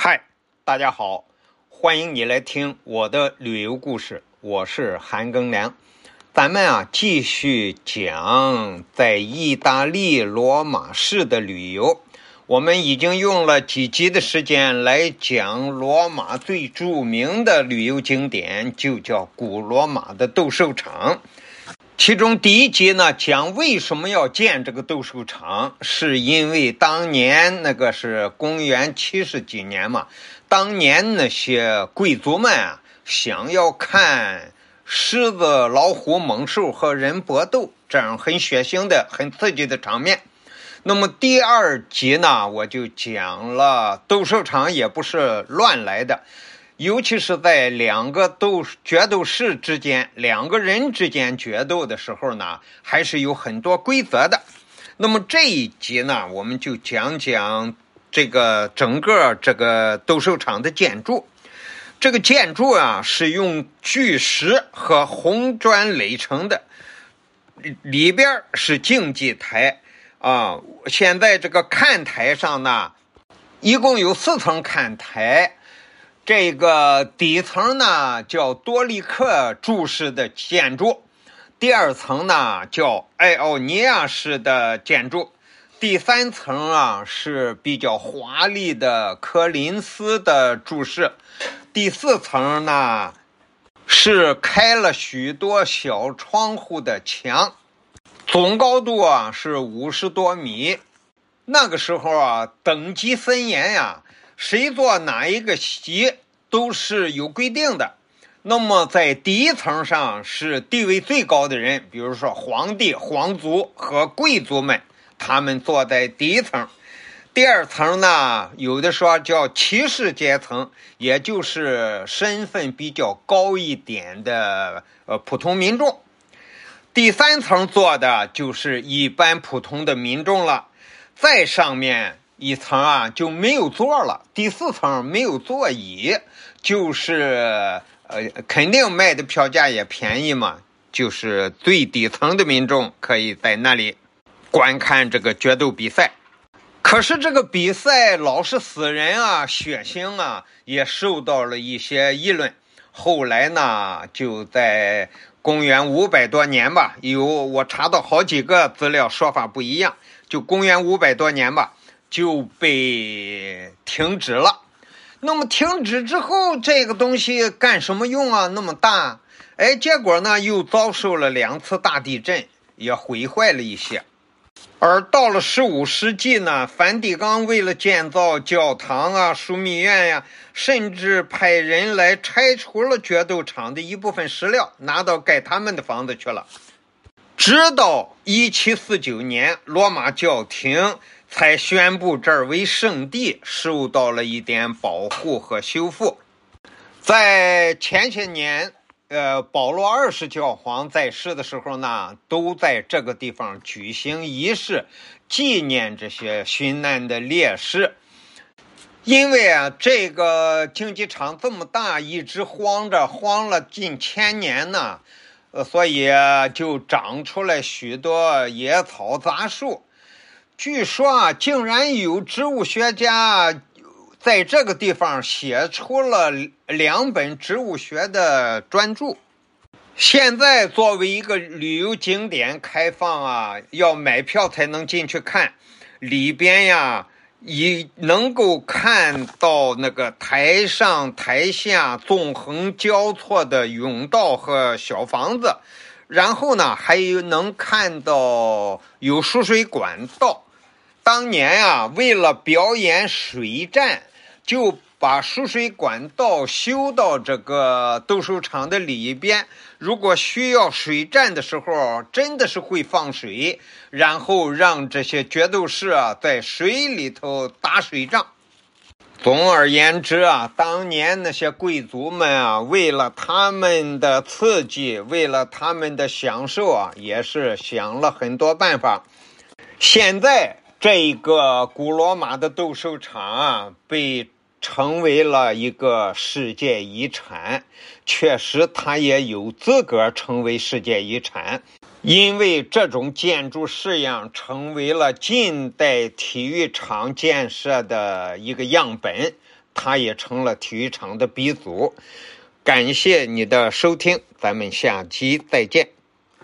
嗨，大家好，欢迎你来听我的旅游故事，我是韩庚良。咱们啊继续讲在意大利罗马市的旅游。我们已经用了几集的时间来讲罗马最著名的旅游景点，就叫古罗马的斗兽场。其中第一集呢，讲为什么要建这个斗兽场，是因为当年那个是公元七十几年嘛，当年那些贵族们啊，想要看狮子、老虎、猛兽和人搏斗，这样很血腥的、很刺激的场面。那么第二集呢，我就讲了斗兽场也不是乱来的，尤其是在两个斗决斗士之间、两个人之间决斗的时候呢，还是有很多规则的。那么这一集呢，我们就讲讲这个整个这个斗兽场的建筑。这个建筑啊，是用巨石和红砖垒成的，里边是竞技台。啊，现在这个看台上呢，一共有四层看台。这个底层呢叫多利克柱式的建筑，第二层呢叫爱奥尼亚式的建筑，第三层啊是比较华丽的科林斯的柱式，第四层呢是开了许多小窗户的墙。总高度啊是五十多米，那个时候啊等级森严呀，谁坐哪一个席都是有规定的。那么在第一层上是地位最高的人，比如说皇帝、皇族和贵族们，他们坐在第一层。第二层呢，有的说叫骑士阶层，也就是身份比较高一点的呃普通民众。第三层坐的就是一般普通的民众了，再上面一层啊就没有座了。第四层没有座椅，就是呃，肯定卖的票价也便宜嘛。就是最底层的民众可以在那里观看这个决斗比赛。可是这个比赛老是死人啊，血腥啊，也受到了一些议论。后来呢，就在。公元五百多年吧，有我查到好几个资料，说法不一样。就公元五百多年吧，就被停止了。那么停止之后，这个东西干什么用啊？那么大，哎，结果呢又遭受了两次大地震，也毁坏了一些。而到了十五世纪呢，梵蒂冈为了建造教堂啊、枢密院呀，甚至派人来拆除了决斗场的一部分石料，拿到盖他们的房子去了。直到一七四九年，罗马教廷才宣布这儿为圣地，受到了一点保护和修复。在前些年。呃，保罗二世教皇在世的时候呢，都在这个地方举行仪式，纪念这些殉难的烈士。因为啊，这个竞技场这么大，一直荒着，荒了近千年呢，呃，所以就长出来许多野草杂树。据说啊，竟然有植物学家。在这个地方写出了两本植物学的专著。现在作为一个旅游景点开放啊，要买票才能进去看。里边呀，已能够看到那个台上台下纵横交错的甬道和小房子，然后呢，还有能看到有输水管道。当年啊，为了表演水战。就把输水管道修到这个斗兽场的里边。如果需要水战的时候，真的是会放水，然后让这些决斗士啊在水里头打水仗。总而言之啊，当年那些贵族们啊，为了他们的刺激，为了他们的享受啊，也是想了很多办法。现在这个古罗马的斗兽场啊，被。成为了一个世界遗产，确实，它也有资格成为世界遗产，因为这种建筑式样成为了近代体育场建设的一个样本。它也成了体育场的鼻祖。感谢你的收听，咱们下期再见。